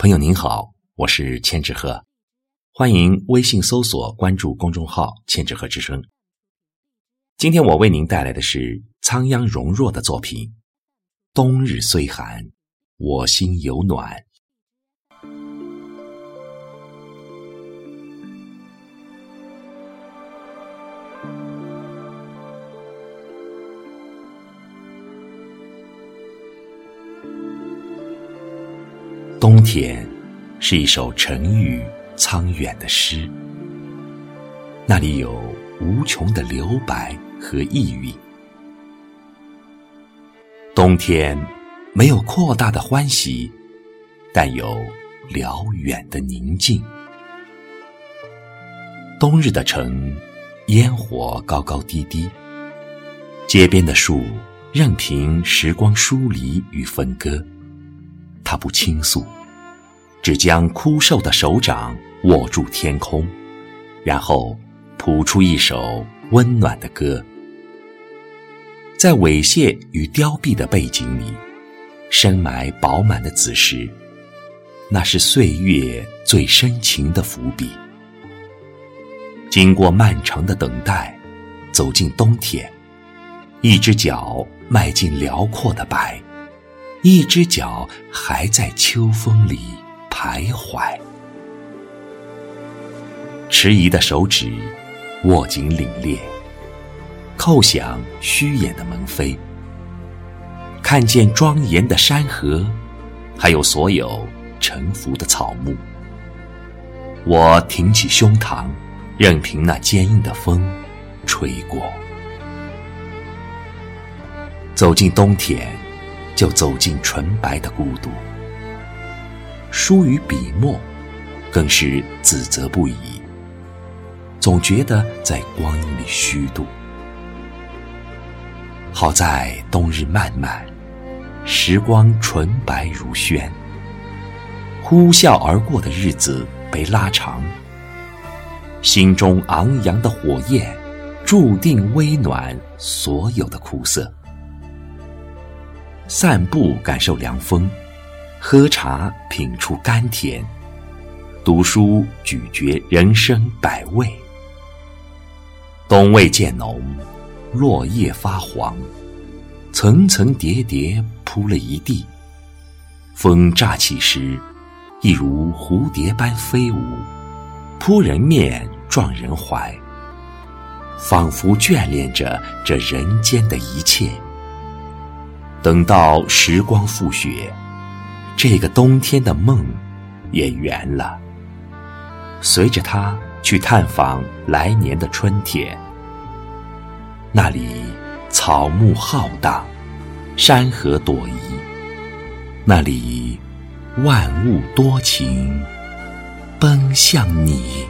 朋友您好，我是千纸鹤，欢迎微信搜索关注公众号“千纸鹤之声”。今天我为您带来的是仓央容若的作品《冬日虽寒，我心有暖》。冬天，是一首沉郁苍远的诗。那里有无穷的留白和意蕴。冬天，没有扩大的欢喜，但有辽远的宁静。冬日的城，烟火高高低低，街边的树任凭时光疏离与分割。他不倾诉，只将枯瘦的手掌握住天空，然后谱出一首温暖的歌。在猥亵与凋敝的背景里，深埋饱满的紫石，那是岁月最深情的伏笔。经过漫长的等待，走进冬天，一只脚迈进辽阔的白。一只脚还在秋风里徘徊，迟疑的手指握紧领链，叩响虚掩的门扉。看见庄严的山河，还有所有沉浮的草木。我挺起胸膛，任凭那坚硬的风吹过，走进冬天。就走进纯白的孤独，疏于笔墨，更是自责不已。总觉得在光阴里虚度。好在冬日漫漫，时光纯白如宣，呼啸而过的日子被拉长，心中昂扬的火焰，注定微暖所有的苦涩。散步感受凉风，喝茶品出甘甜，读书咀嚼人生百味。冬味渐浓，落叶发黄，层层叠叠铺了一地。风乍起时，一如蝴蝶般飞舞，扑人面，撞人怀，仿佛眷恋着这人间的一切。等到时光复雪，这个冬天的梦也圆了。随着他去探访来年的春天，那里草木浩荡，山河朵颐，那里万物多情，奔向你。